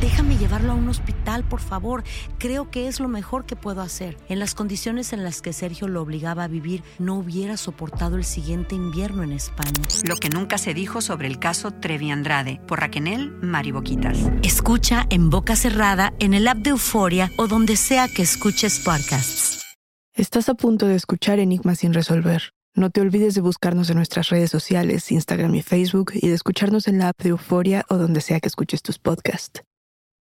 Déjame llevarlo a un hospital, por favor. Creo que es lo mejor que puedo hacer. En las condiciones en las que Sergio lo obligaba a vivir, no hubiera soportado el siguiente invierno en España. Lo que nunca se dijo sobre el caso Trevi Andrade por Raquel Mariboquitas. Escucha en boca cerrada, en el app de Euforia o donde sea que escuches podcasts. Estás a punto de escuchar Enigmas sin resolver. No te olvides de buscarnos en nuestras redes sociales, Instagram y Facebook, y de escucharnos en la app de Euforia o donde sea que escuches tus podcasts.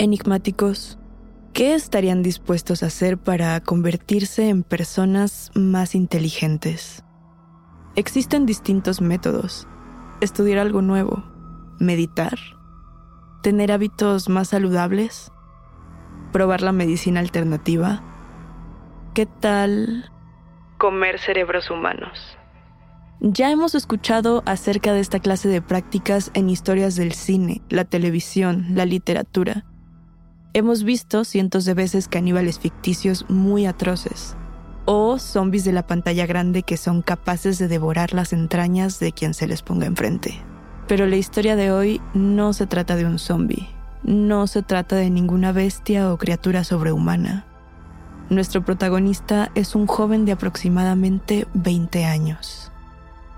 Enigmáticos, ¿qué estarían dispuestos a hacer para convertirse en personas más inteligentes? Existen distintos métodos. Estudiar algo nuevo, meditar, tener hábitos más saludables, probar la medicina alternativa. ¿Qué tal comer cerebros humanos? Ya hemos escuchado acerca de esta clase de prácticas en historias del cine, la televisión, la literatura. Hemos visto cientos de veces caníbales ficticios muy atroces, o zombies de la pantalla grande que son capaces de devorar las entrañas de quien se les ponga enfrente. Pero la historia de hoy no se trata de un zombie, no se trata de ninguna bestia o criatura sobrehumana. Nuestro protagonista es un joven de aproximadamente 20 años.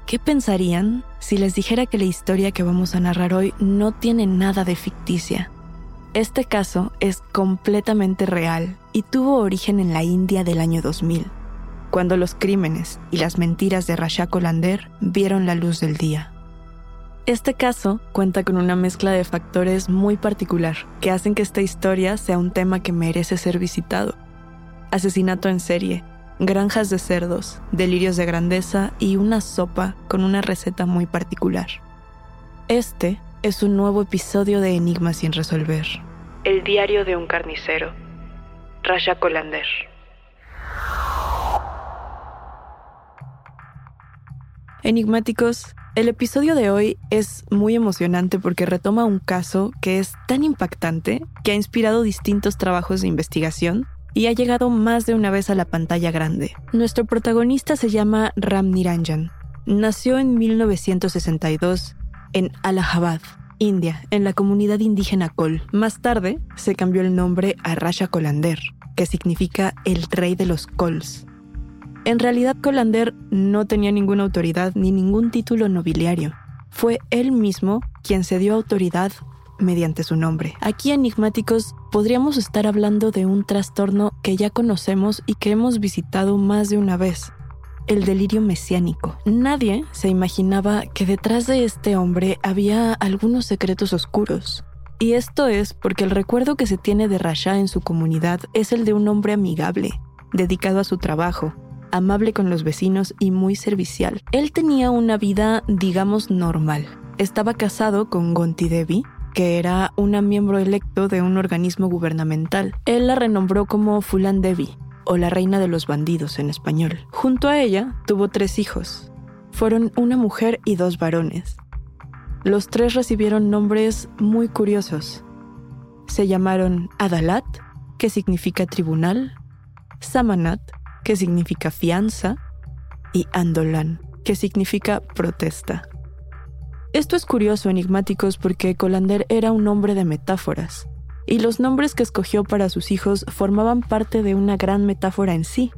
¿Qué pensarían si les dijera que la historia que vamos a narrar hoy no tiene nada de ficticia? Este caso es completamente real y tuvo origen en la India del año 2000, cuando los crímenes y las mentiras de Rasha Kolander vieron la luz del día. Este caso cuenta con una mezcla de factores muy particular que hacen que esta historia sea un tema que merece ser visitado. Asesinato en serie, granjas de cerdos, delirios de grandeza y una sopa con una receta muy particular. Este es un nuevo episodio de Enigmas sin resolver. El diario de un carnicero. Rasha Kolander. Enigmáticos, el episodio de hoy es muy emocionante porque retoma un caso que es tan impactante que ha inspirado distintos trabajos de investigación y ha llegado más de una vez a la pantalla grande. Nuestro protagonista se llama Ram Niranjan. Nació en 1962 en Allahabad, India, en la comunidad indígena Kol. Más tarde se cambió el nombre a Rasha Kolander, que significa el rey de los Kols. En realidad Kolander no tenía ninguna autoridad ni ningún título nobiliario. Fue él mismo quien se dio autoridad mediante su nombre. Aquí enigmáticos podríamos estar hablando de un trastorno que ya conocemos y que hemos visitado más de una vez, el delirio mesiánico. Nadie se imaginaba que detrás de este hombre había algunos secretos oscuros. Y esto es porque el recuerdo que se tiene de Rasha en su comunidad es el de un hombre amigable, dedicado a su trabajo, amable con los vecinos y muy servicial. Él tenía una vida, digamos, normal. Estaba casado con Gonti Devi, que era una miembro electo de un organismo gubernamental. Él la renombró como Fulan Devi, o la reina de los bandidos en español. Junto a ella tuvo tres hijos. Fueron una mujer y dos varones. Los tres recibieron nombres muy curiosos. Se llamaron Adalat, que significa tribunal, Samanat, que significa fianza, y Andolan, que significa protesta. Esto es curioso, enigmáticos, porque Colander era un hombre de metáforas, y los nombres que escogió para sus hijos formaban parte de una gran metáfora en sí,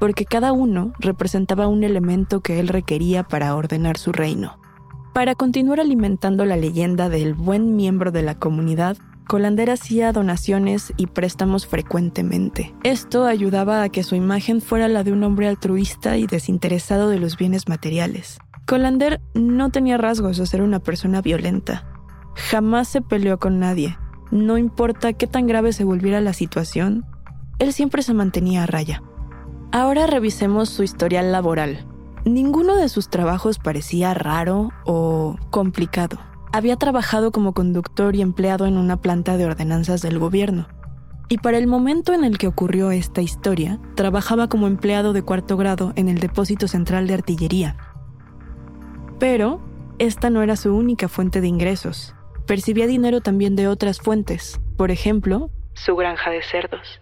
porque cada uno representaba un elemento que él requería para ordenar su reino. Para continuar alimentando la leyenda del buen miembro de la comunidad, Colander hacía donaciones y préstamos frecuentemente. Esto ayudaba a que su imagen fuera la de un hombre altruista y desinteresado de los bienes materiales. Colander no tenía rasgos de ser una persona violenta. Jamás se peleó con nadie. No importa qué tan grave se volviera la situación, él siempre se mantenía a raya. Ahora revisemos su historial laboral. Ninguno de sus trabajos parecía raro o complicado. Había trabajado como conductor y empleado en una planta de ordenanzas del gobierno. Y para el momento en el que ocurrió esta historia, trabajaba como empleado de cuarto grado en el depósito central de artillería. Pero esta no era su única fuente de ingresos. Percibía dinero también de otras fuentes, por ejemplo, su granja de cerdos.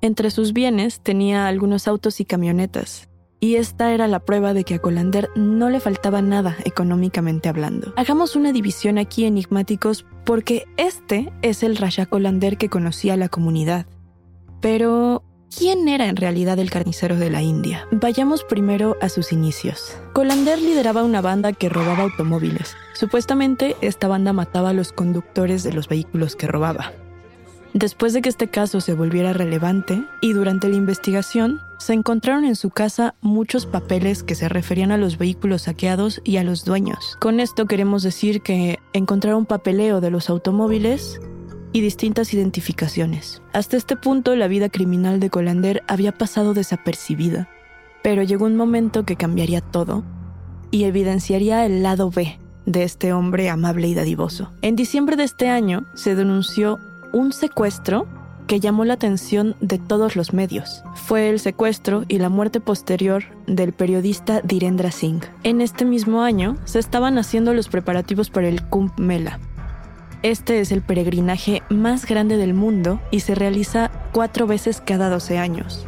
Entre sus bienes tenía algunos autos y camionetas, y esta era la prueba de que a Colander no le faltaba nada económicamente hablando. Hagamos una división aquí enigmáticos porque este es el Rasha Colander que conocía la comunidad. Pero, ¿Quién era en realidad el carnicero de la India? Vayamos primero a sus inicios. Colander lideraba una banda que robaba automóviles. Supuestamente esta banda mataba a los conductores de los vehículos que robaba. Después de que este caso se volviera relevante y durante la investigación, se encontraron en su casa muchos papeles que se referían a los vehículos saqueados y a los dueños. Con esto queremos decir que encontraron papeleo de los automóviles y distintas identificaciones. Hasta este punto la vida criminal de Colander había pasado desapercibida, pero llegó un momento que cambiaría todo y evidenciaría el lado B de este hombre amable y dadivoso. En diciembre de este año se denunció un secuestro que llamó la atención de todos los medios. Fue el secuestro y la muerte posterior del periodista Direndra Singh. En este mismo año se estaban haciendo los preparativos para el Kumbh Mela, este es el peregrinaje más grande del mundo y se realiza cuatro veces cada 12 años.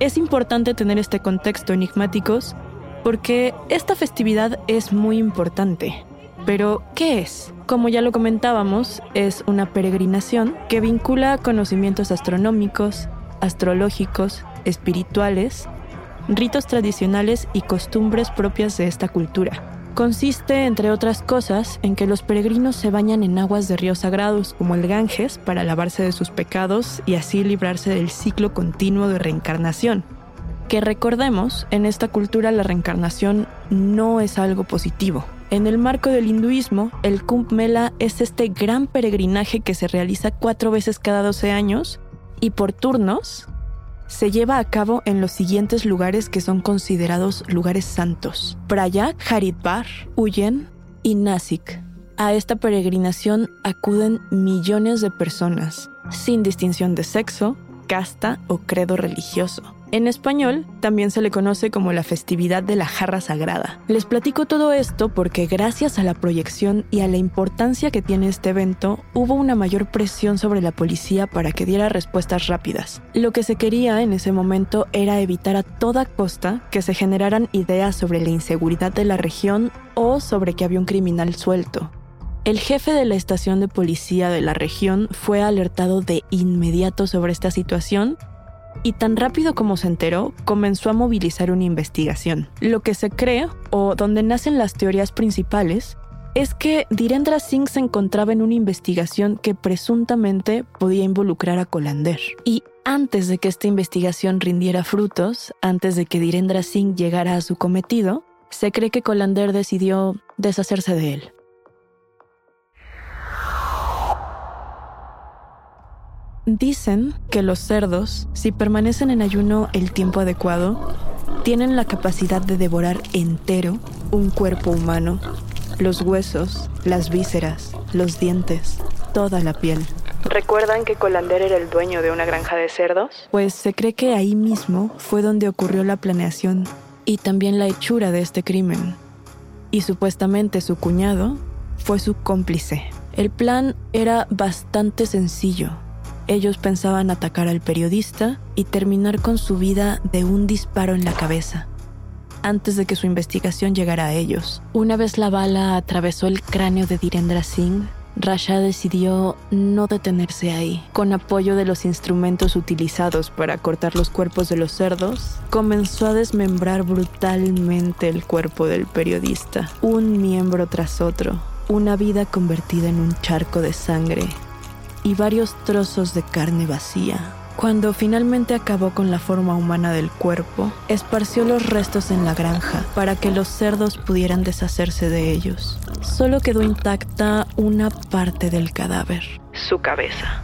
Es importante tener este contexto enigmáticos porque esta festividad es muy importante. Pero, ¿qué es? Como ya lo comentábamos, es una peregrinación que vincula conocimientos astronómicos, astrológicos, espirituales, ritos tradicionales y costumbres propias de esta cultura. Consiste, entre otras cosas, en que los peregrinos se bañan en aguas de ríos sagrados como el Ganges para lavarse de sus pecados y así librarse del ciclo continuo de reencarnación. Que recordemos, en esta cultura la reencarnación no es algo positivo. En el marco del hinduismo, el Kumbh Mela es este gran peregrinaje que se realiza cuatro veces cada 12 años y por turnos se lleva a cabo en los siguientes lugares que son considerados lugares santos: Prayag, Haridwar, Uyen y Nasik. A esta peregrinación acuden millones de personas, sin distinción de sexo, casta o credo religioso. En español también se le conoce como la festividad de la jarra sagrada. Les platico todo esto porque gracias a la proyección y a la importancia que tiene este evento, hubo una mayor presión sobre la policía para que diera respuestas rápidas. Lo que se quería en ese momento era evitar a toda costa que se generaran ideas sobre la inseguridad de la región o sobre que había un criminal suelto. El jefe de la estación de policía de la región fue alertado de inmediato sobre esta situación y tan rápido como se enteró, comenzó a movilizar una investigación. Lo que se cree, o donde nacen las teorías principales, es que Direndra Singh se encontraba en una investigación que presuntamente podía involucrar a Colander. Y antes de que esta investigación rindiera frutos, antes de que Direndra Singh llegara a su cometido, se cree que Colander decidió deshacerse de él. Dicen que los cerdos, si permanecen en ayuno el tiempo adecuado, tienen la capacidad de devorar entero un cuerpo humano, los huesos, las vísceras, los dientes, toda la piel. ¿Recuerdan que Colander era el dueño de una granja de cerdos? Pues se cree que ahí mismo fue donde ocurrió la planeación y también la hechura de este crimen. Y supuestamente su cuñado fue su cómplice. El plan era bastante sencillo ellos pensaban atacar al periodista y terminar con su vida de un disparo en la cabeza, antes de que su investigación llegara a ellos. Una vez la bala atravesó el cráneo de Direndra Singh, Rasha decidió no detenerse ahí. Con apoyo de los instrumentos utilizados para cortar los cuerpos de los cerdos, comenzó a desmembrar brutalmente el cuerpo del periodista, un miembro tras otro, una vida convertida en un charco de sangre y varios trozos de carne vacía. Cuando finalmente acabó con la forma humana del cuerpo, esparció los restos en la granja para que los cerdos pudieran deshacerse de ellos. Solo quedó intacta una parte del cadáver, su cabeza.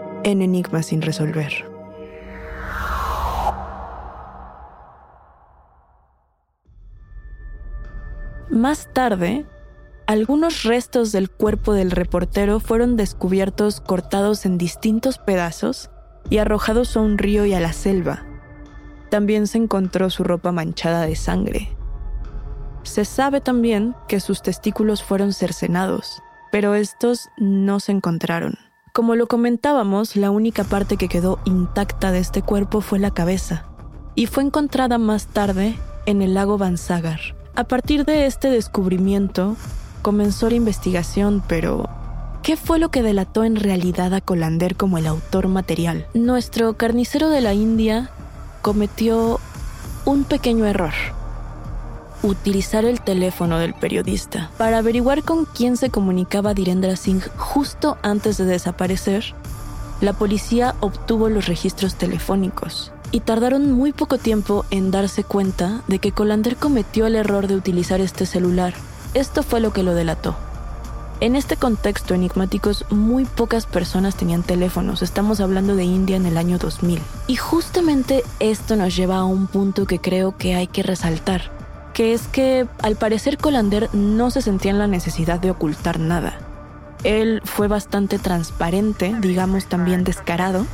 en Enigma sin resolver. Más tarde, algunos restos del cuerpo del reportero fueron descubiertos cortados en distintos pedazos y arrojados a un río y a la selva. También se encontró su ropa manchada de sangre. Se sabe también que sus testículos fueron cercenados, pero estos no se encontraron. Como lo comentábamos, la única parte que quedó intacta de este cuerpo fue la cabeza, y fue encontrada más tarde en el lago Bansagar. A partir de este descubrimiento, comenzó la investigación, pero ¿qué fue lo que delató en realidad a Colander como el autor material? Nuestro carnicero de la India cometió un pequeño error utilizar el teléfono del periodista para averiguar con quién se comunicaba Direndra Singh justo antes de desaparecer. La policía obtuvo los registros telefónicos y tardaron muy poco tiempo en darse cuenta de que Colander cometió el error de utilizar este celular. Esto fue lo que lo delató. En este contexto enigmáticos, muy pocas personas tenían teléfonos. Estamos hablando de India en el año 2000. Y justamente esto nos lleva a un punto que creo que hay que resaltar que es que al parecer Colander no se sentía en la necesidad de ocultar nada. Él fue bastante transparente, digamos también descarado,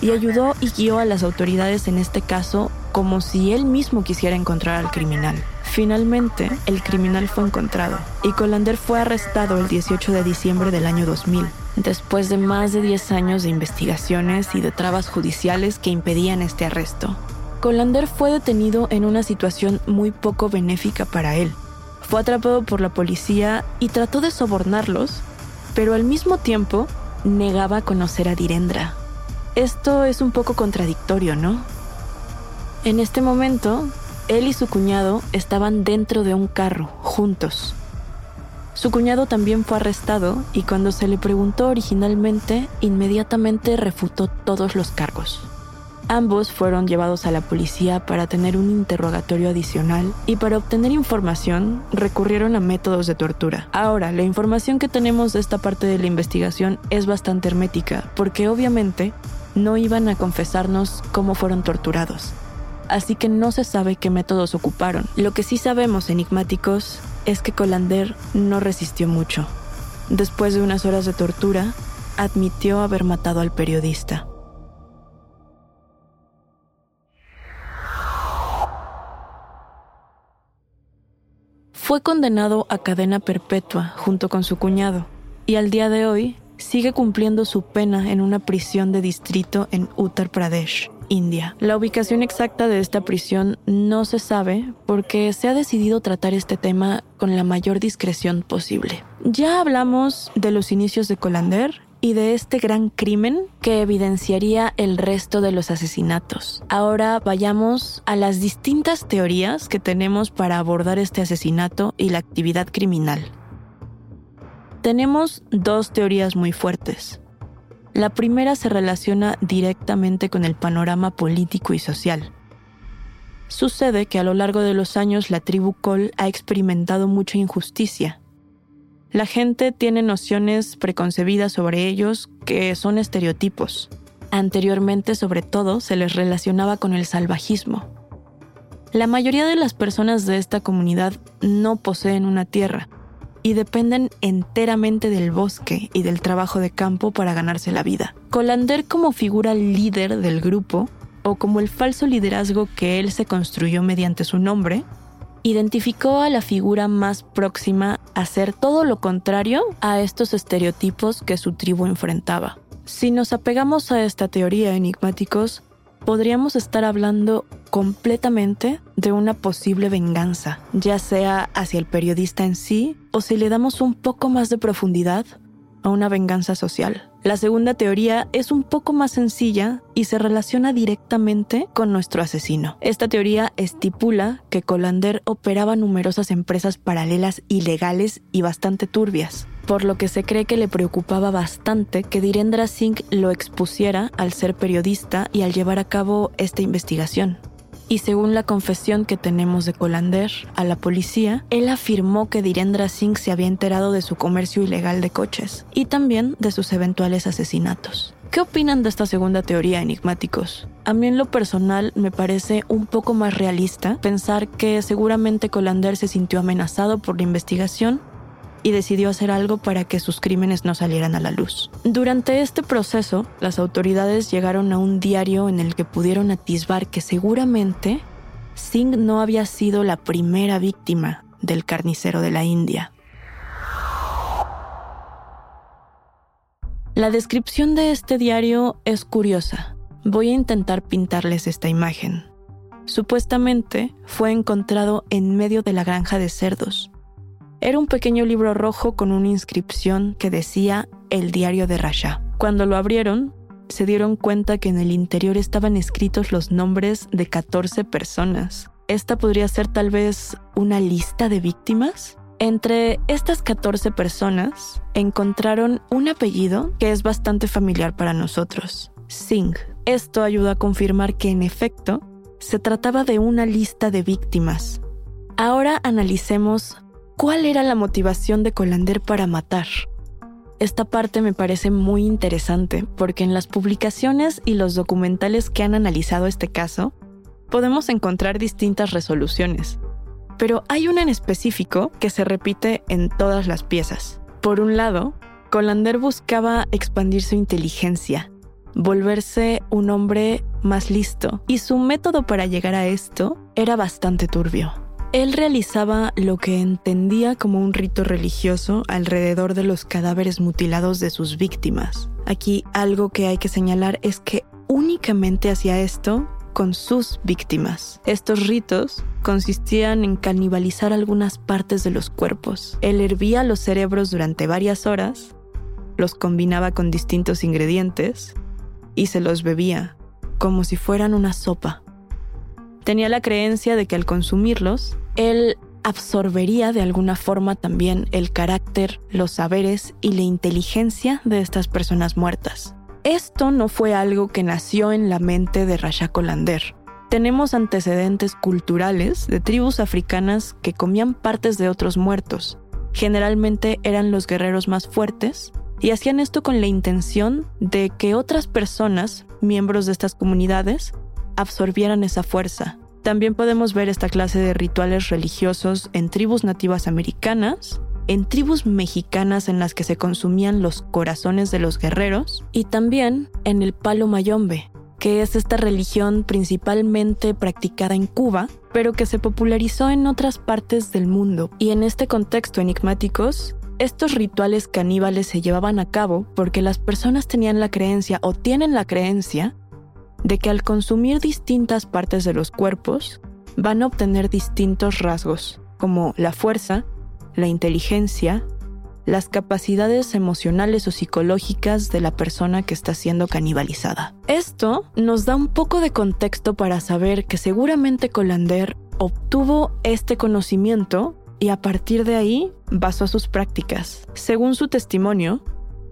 y ayudó y guió a las autoridades en este caso como si él mismo quisiera encontrar al criminal. Finalmente, el criminal fue encontrado y Colander fue arrestado el 18 de diciembre del año 2000, después de más de 10 años de investigaciones y de trabas judiciales que impedían este arresto. Colander fue detenido en una situación muy poco benéfica para él. Fue atrapado por la policía y trató de sobornarlos, pero al mismo tiempo negaba conocer a Direndra. Esto es un poco contradictorio, ¿no? En este momento, él y su cuñado estaban dentro de un carro, juntos. Su cuñado también fue arrestado y cuando se le preguntó originalmente, inmediatamente refutó todos los cargos. Ambos fueron llevados a la policía para tener un interrogatorio adicional y para obtener información recurrieron a métodos de tortura. Ahora, la información que tenemos de esta parte de la investigación es bastante hermética porque obviamente no iban a confesarnos cómo fueron torturados. Así que no se sabe qué métodos ocuparon. Lo que sí sabemos, enigmáticos, es que Colander no resistió mucho. Después de unas horas de tortura, admitió haber matado al periodista. Fue condenado a cadena perpetua junto con su cuñado y al día de hoy sigue cumpliendo su pena en una prisión de distrito en Uttar Pradesh, India. La ubicación exacta de esta prisión no se sabe porque se ha decidido tratar este tema con la mayor discreción posible. Ya hablamos de los inicios de Colander y de este gran crimen que evidenciaría el resto de los asesinatos. Ahora vayamos a las distintas teorías que tenemos para abordar este asesinato y la actividad criminal. Tenemos dos teorías muy fuertes. La primera se relaciona directamente con el panorama político y social. Sucede que a lo largo de los años la tribu Col ha experimentado mucha injusticia la gente tiene nociones preconcebidas sobre ellos que son estereotipos. Anteriormente, sobre todo, se les relacionaba con el salvajismo. La mayoría de las personas de esta comunidad no poseen una tierra y dependen enteramente del bosque y del trabajo de campo para ganarse la vida. Colander como figura líder del grupo, o como el falso liderazgo que él se construyó mediante su nombre, identificó a la figura más próxima a ser todo lo contrario a estos estereotipos que su tribu enfrentaba. Si nos apegamos a esta teoría enigmáticos, podríamos estar hablando completamente de una posible venganza, ya sea hacia el periodista en sí o si le damos un poco más de profundidad a una venganza social. La segunda teoría es un poco más sencilla y se relaciona directamente con nuestro asesino. Esta teoría estipula que Colander operaba numerosas empresas paralelas ilegales y bastante turbias, por lo que se cree que le preocupaba bastante que Direndra Singh lo expusiera al ser periodista y al llevar a cabo esta investigación y según la confesión que tenemos de Colander a la policía, él afirmó que Direndra Singh se había enterado de su comercio ilegal de coches y también de sus eventuales asesinatos. ¿Qué opinan de esta segunda teoría, enigmáticos? A mí en lo personal me parece un poco más realista pensar que seguramente Colander se sintió amenazado por la investigación y decidió hacer algo para que sus crímenes no salieran a la luz. Durante este proceso, las autoridades llegaron a un diario en el que pudieron atisbar que seguramente Singh no había sido la primera víctima del carnicero de la India. La descripción de este diario es curiosa. Voy a intentar pintarles esta imagen. Supuestamente fue encontrado en medio de la granja de cerdos, era un pequeño libro rojo con una inscripción que decía El diario de Rasha. Cuando lo abrieron, se dieron cuenta que en el interior estaban escritos los nombres de 14 personas. ¿Esta podría ser tal vez una lista de víctimas? Entre estas 14 personas encontraron un apellido que es bastante familiar para nosotros, Singh. Esto ayuda a confirmar que en efecto se trataba de una lista de víctimas. Ahora analicemos ¿Cuál era la motivación de Colander para matar? Esta parte me parece muy interesante porque en las publicaciones y los documentales que han analizado este caso, podemos encontrar distintas resoluciones. Pero hay una en específico que se repite en todas las piezas. Por un lado, Colander buscaba expandir su inteligencia, volverse un hombre más listo, y su método para llegar a esto era bastante turbio. Él realizaba lo que entendía como un rito religioso alrededor de los cadáveres mutilados de sus víctimas. Aquí algo que hay que señalar es que únicamente hacía esto con sus víctimas. Estos ritos consistían en canibalizar algunas partes de los cuerpos. Él hervía los cerebros durante varias horas, los combinaba con distintos ingredientes y se los bebía como si fueran una sopa tenía la creencia de que al consumirlos, él absorbería de alguna forma también el carácter, los saberes y la inteligencia de estas personas muertas. Esto no fue algo que nació en la mente de Rasha Colander. Tenemos antecedentes culturales de tribus africanas que comían partes de otros muertos. Generalmente eran los guerreros más fuertes y hacían esto con la intención de que otras personas, miembros de estas comunidades, absorbieran esa fuerza. También podemos ver esta clase de rituales religiosos en tribus nativas americanas, en tribus mexicanas en las que se consumían los corazones de los guerreros y también en el palo mayombe, que es esta religión principalmente practicada en Cuba, pero que se popularizó en otras partes del mundo. Y en este contexto enigmáticos, estos rituales caníbales se llevaban a cabo porque las personas tenían la creencia o tienen la creencia de que al consumir distintas partes de los cuerpos van a obtener distintos rasgos, como la fuerza, la inteligencia, las capacidades emocionales o psicológicas de la persona que está siendo canibalizada. Esto nos da un poco de contexto para saber que seguramente Colander obtuvo este conocimiento y a partir de ahí basó sus prácticas. Según su testimonio,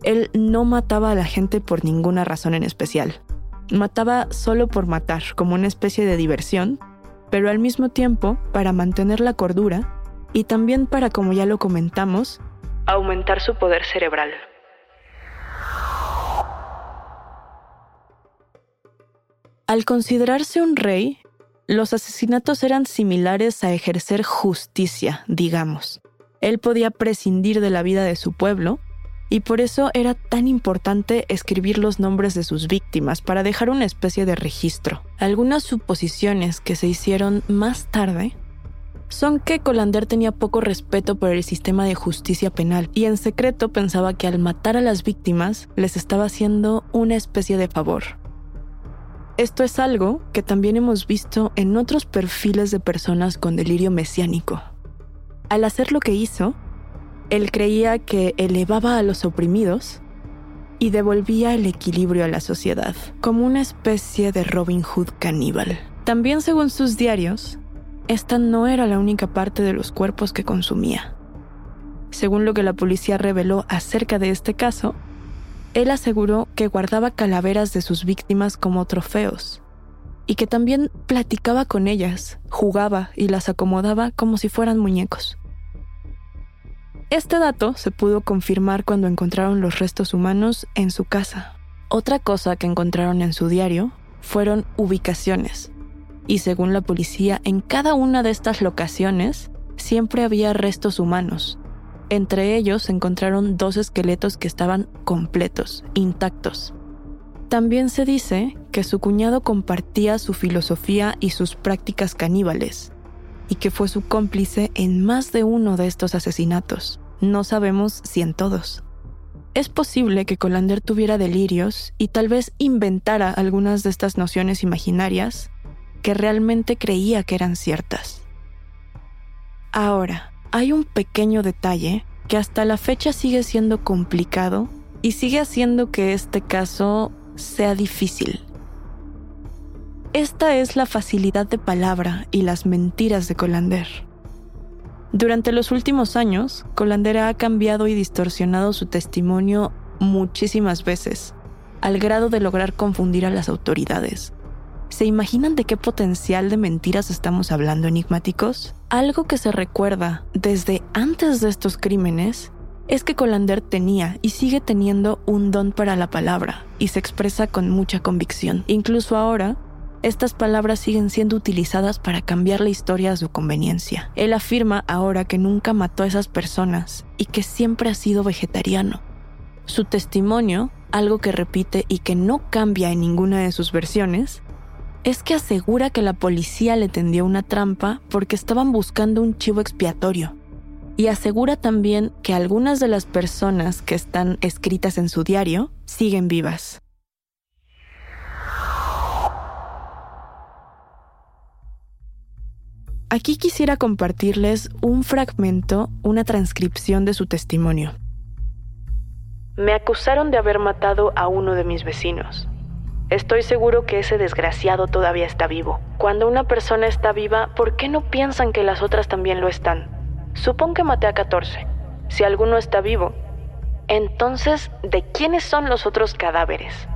él no mataba a la gente por ninguna razón en especial. Mataba solo por matar, como una especie de diversión, pero al mismo tiempo para mantener la cordura y también para, como ya lo comentamos, aumentar su poder cerebral. Al considerarse un rey, los asesinatos eran similares a ejercer justicia, digamos. Él podía prescindir de la vida de su pueblo y por eso era tan importante escribir los nombres de sus víctimas para dejar una especie de registro. Algunas suposiciones que se hicieron más tarde son que Colander tenía poco respeto por el sistema de justicia penal y en secreto pensaba que al matar a las víctimas les estaba haciendo una especie de favor. Esto es algo que también hemos visto en otros perfiles de personas con delirio mesiánico. Al hacer lo que hizo, él creía que elevaba a los oprimidos y devolvía el equilibrio a la sociedad, como una especie de Robin Hood caníbal. También según sus diarios, esta no era la única parte de los cuerpos que consumía. Según lo que la policía reveló acerca de este caso, él aseguró que guardaba calaveras de sus víctimas como trofeos y que también platicaba con ellas, jugaba y las acomodaba como si fueran muñecos. Este dato se pudo confirmar cuando encontraron los restos humanos en su casa. Otra cosa que encontraron en su diario fueron ubicaciones, y según la policía, en cada una de estas locaciones siempre había restos humanos. Entre ellos se encontraron dos esqueletos que estaban completos, intactos. También se dice que su cuñado compartía su filosofía y sus prácticas caníbales, y que fue su cómplice en más de uno de estos asesinatos. No sabemos si en todos. Es posible que Colander tuviera delirios y tal vez inventara algunas de estas nociones imaginarias que realmente creía que eran ciertas. Ahora, hay un pequeño detalle que hasta la fecha sigue siendo complicado y sigue haciendo que este caso sea difícil. Esta es la facilidad de palabra y las mentiras de Colander. Durante los últimos años, Colander ha cambiado y distorsionado su testimonio muchísimas veces, al grado de lograr confundir a las autoridades. ¿Se imaginan de qué potencial de mentiras estamos hablando, enigmáticos? Algo que se recuerda desde antes de estos crímenes es que Colander tenía y sigue teniendo un don para la palabra y se expresa con mucha convicción. Incluso ahora, estas palabras siguen siendo utilizadas para cambiar la historia a su conveniencia. Él afirma ahora que nunca mató a esas personas y que siempre ha sido vegetariano. Su testimonio, algo que repite y que no cambia en ninguna de sus versiones, es que asegura que la policía le tendió una trampa porque estaban buscando un chivo expiatorio. Y asegura también que algunas de las personas que están escritas en su diario siguen vivas. Aquí quisiera compartirles un fragmento, una transcripción de su testimonio. Me acusaron de haber matado a uno de mis vecinos. Estoy seguro que ese desgraciado todavía está vivo. Cuando una persona está viva, ¿por qué no piensan que las otras también lo están? Supón que maté a 14. Si alguno está vivo, entonces, ¿de quiénes son los otros cadáveres?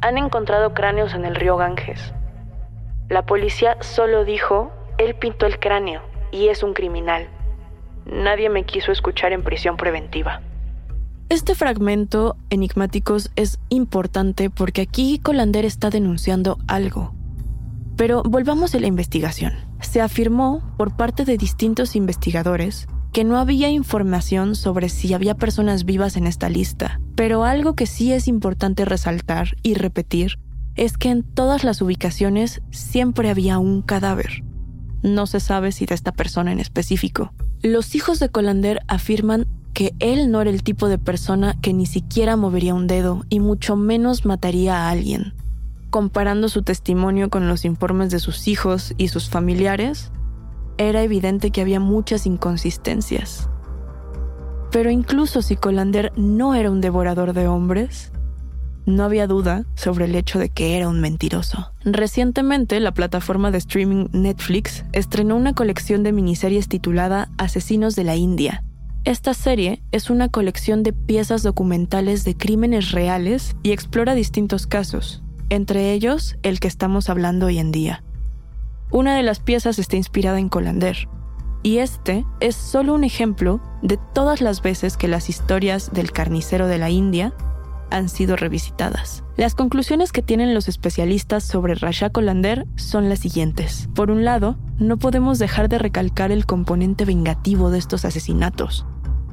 han encontrado cráneos en el río Ganges. La policía solo dijo, él pintó el cráneo y es un criminal. Nadie me quiso escuchar en prisión preventiva. Este fragmento, enigmáticos, es importante porque aquí Colander está denunciando algo. Pero volvamos a la investigación. Se afirmó por parte de distintos investigadores que no había información sobre si había personas vivas en esta lista, pero algo que sí es importante resaltar y repetir es que en todas las ubicaciones siempre había un cadáver. No se sabe si de esta persona en específico. Los hijos de Colander afirman que él no era el tipo de persona que ni siquiera movería un dedo y mucho menos mataría a alguien. Comparando su testimonio con los informes de sus hijos y sus familiares, era evidente que había muchas inconsistencias. Pero incluso si Colander no era un devorador de hombres, no había duda sobre el hecho de que era un mentiroso. Recientemente, la plataforma de streaming Netflix estrenó una colección de miniseries titulada Asesinos de la India. Esta serie es una colección de piezas documentales de crímenes reales y explora distintos casos, entre ellos el que estamos hablando hoy en día. Una de las piezas está inspirada en Colander, y este es solo un ejemplo de todas las veces que las historias del carnicero de la India han sido revisitadas. Las conclusiones que tienen los especialistas sobre Rasha Colander son las siguientes. Por un lado, no podemos dejar de recalcar el componente vengativo de estos asesinatos,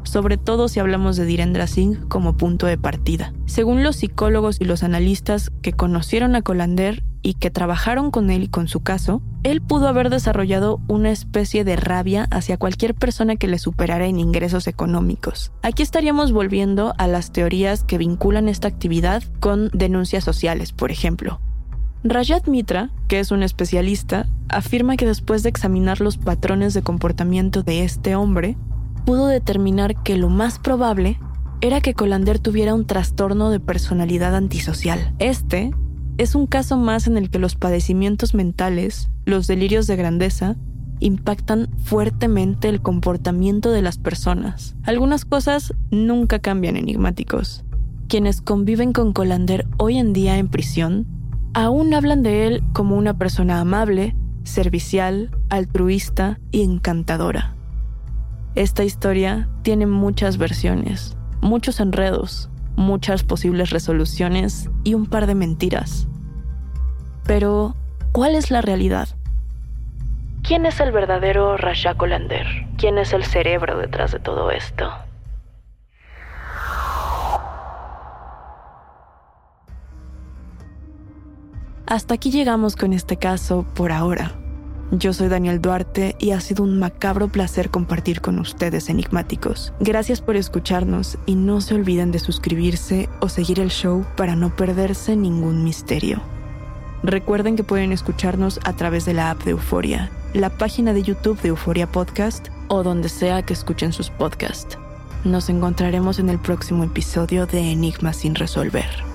sobre todo si hablamos de Direndra Singh como punto de partida. Según los psicólogos y los analistas que conocieron a Colander y que trabajaron con él y con su caso, él pudo haber desarrollado una especie de rabia hacia cualquier persona que le superara en ingresos económicos. Aquí estaríamos volviendo a las teorías que vinculan esta actividad con denuncias sociales, por ejemplo. Rajat Mitra, que es un especialista, afirma que después de examinar los patrones de comportamiento de este hombre, pudo determinar que lo más probable era que Colander tuviera un trastorno de personalidad antisocial. Este es un caso más en el que los padecimientos mentales, los delirios de grandeza, impactan fuertemente el comportamiento de las personas. Algunas cosas nunca cambian enigmáticos. Quienes conviven con Colander hoy en día en prisión aún hablan de él como una persona amable, servicial, altruista y encantadora. Esta historia tiene muchas versiones, muchos enredos, muchas posibles resoluciones y un par de mentiras. Pero, ¿cuál es la realidad? ¿Quién es el verdadero Rasha Colander? ¿Quién es el cerebro detrás de todo esto? Hasta aquí llegamos con este caso por ahora. Yo soy Daniel Duarte y ha sido un macabro placer compartir con ustedes enigmáticos. Gracias por escucharnos y no se olviden de suscribirse o seguir el show para no perderse ningún misterio. Recuerden que pueden escucharnos a través de la app de Euforia, la página de YouTube de Euforia Podcast o donde sea que escuchen sus podcasts. Nos encontraremos en el próximo episodio de Enigmas sin resolver.